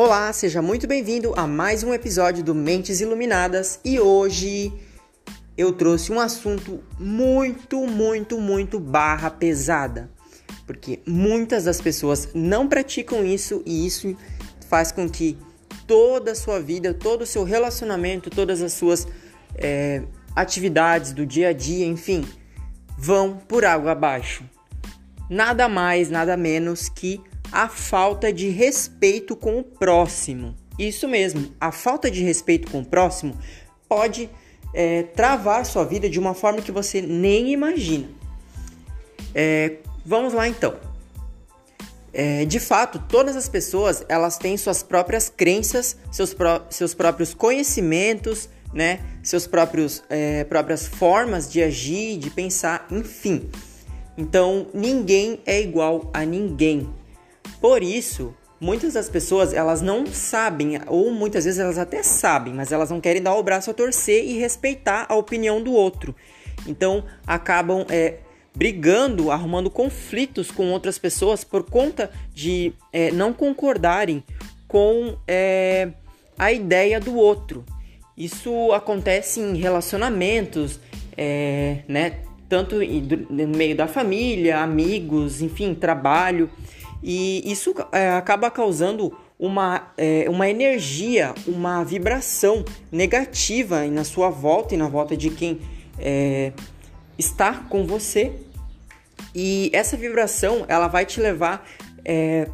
Olá, seja muito bem-vindo a mais um episódio do Mentes Iluminadas e hoje eu trouxe um assunto muito, muito, muito barra pesada, porque muitas das pessoas não praticam isso e isso faz com que toda a sua vida, todo o seu relacionamento, todas as suas é, atividades do dia a dia, enfim, vão por água abaixo. Nada mais, nada menos que a falta de respeito com o próximo. Isso mesmo, a falta de respeito com o próximo pode é, travar sua vida de uma forma que você nem imagina. É, vamos lá então. É, de fato, todas as pessoas elas têm suas próprias crenças, seus, pró seus próprios conhecimentos, né? Seus próprios é, próprias formas de agir, de pensar, enfim. Então, ninguém é igual a ninguém. Por isso, muitas das pessoas elas não sabem, ou muitas vezes elas até sabem, mas elas não querem dar o braço a torcer e respeitar a opinião do outro. Então acabam é, brigando, arrumando conflitos com outras pessoas por conta de é, não concordarem com é, a ideia do outro. Isso acontece em relacionamentos, é, né? Tanto no meio da família, amigos, enfim, trabalho. E isso é, acaba causando uma, é, uma energia, uma vibração negativa na sua volta e na volta de quem é, está com você. E essa vibração ela vai te levar é,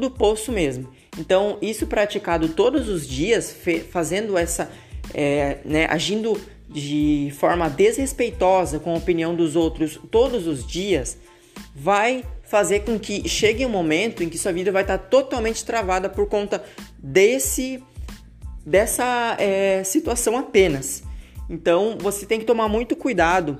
do poço mesmo. Então, isso praticado todos os dias, fazendo essa, é, né, agindo de forma desrespeitosa com a opinião dos outros todos os dias, vai fazer com que chegue um momento em que sua vida vai estar totalmente travada por conta desse dessa é, situação apenas. Então você tem que tomar muito cuidado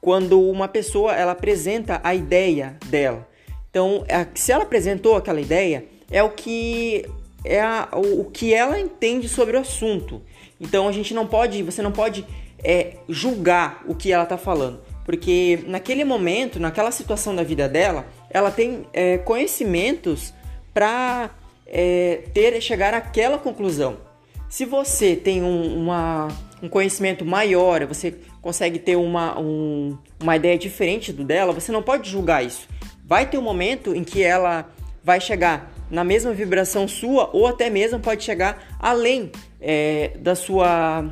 quando uma pessoa ela apresenta a ideia dela. Então, se ela apresentou aquela ideia, é o que é a, o, que ela entende sobre o assunto. Então a gente não pode, você não pode é, julgar o que ela está falando porque naquele momento, naquela situação da vida dela, ela tem é, conhecimentos para é, ter chegar àquela conclusão. Se você tem um, uma, um conhecimento maior, você consegue ter uma, um, uma ideia diferente do dela, você não pode julgar isso. Vai ter um momento em que ela vai chegar na mesma vibração sua ou até mesmo pode chegar além é, da sua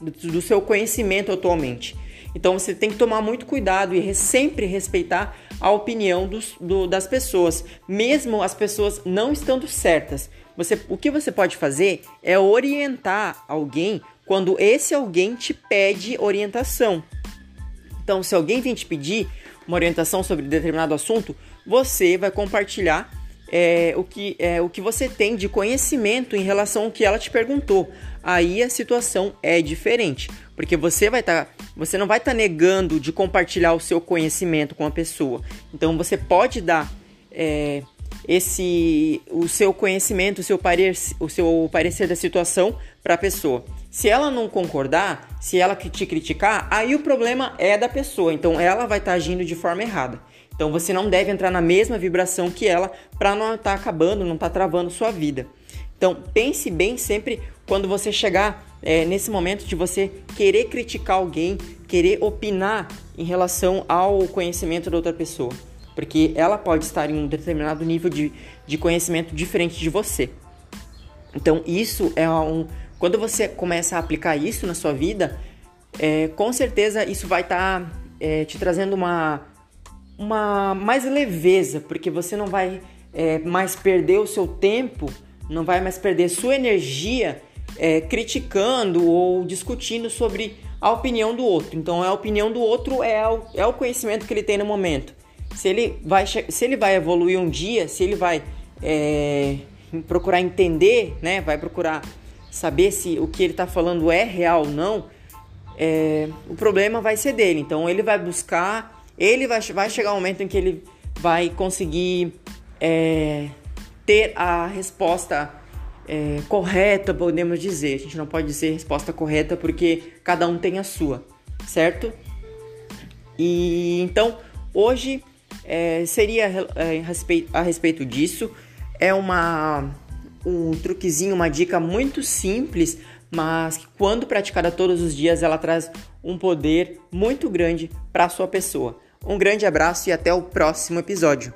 do, do seu conhecimento atualmente. Então você tem que tomar muito cuidado e sempre respeitar a opinião dos, do, das pessoas, mesmo as pessoas não estando certas. Você, o que você pode fazer é orientar alguém quando esse alguém te pede orientação. Então, se alguém vem te pedir uma orientação sobre determinado assunto, você vai compartilhar é, o, que, é, o que você tem de conhecimento em relação ao que ela te perguntou. Aí a situação é diferente, porque você vai estar, tá, você não vai estar tá negando de compartilhar o seu conhecimento com a pessoa. Então você pode dar é, esse, o seu conhecimento, o seu, parecer, o seu parecer da situação para a pessoa. Se ela não concordar, se ela te criticar, aí o problema é da pessoa. Então ela vai estar tá agindo de forma errada. Então você não deve entrar na mesma vibração que ela para não estar tá acabando, não estar tá travando sua vida. Então pense bem sempre quando você chegar é, nesse momento de você querer criticar alguém, querer opinar em relação ao conhecimento da outra pessoa, porque ela pode estar em um determinado nível de, de conhecimento diferente de você. Então isso é um quando você começa a aplicar isso na sua vida, é, com certeza isso vai estar tá, é, te trazendo uma uma mais leveza, porque você não vai é, mais perder o seu tempo, não vai mais perder sua energia é, criticando ou discutindo sobre a opinião do outro. Então, a opinião do outro é o, é o conhecimento que ele tem no momento. Se ele vai, se ele vai evoluir um dia, se ele vai é, procurar entender, né, vai procurar saber se o que ele está falando é real ou não, é, o problema vai ser dele. Então, ele vai buscar ele vai, vai chegar um momento em que ele vai conseguir é, ter a resposta é, correta, podemos dizer. A gente não pode dizer resposta correta porque cada um tem a sua, certo? E então hoje é, seria é, a respeito disso. É uma um truquezinho, uma dica muito simples, mas que quando praticada todos os dias ela traz um poder muito grande para a sua pessoa. Um grande abraço e até o próximo episódio.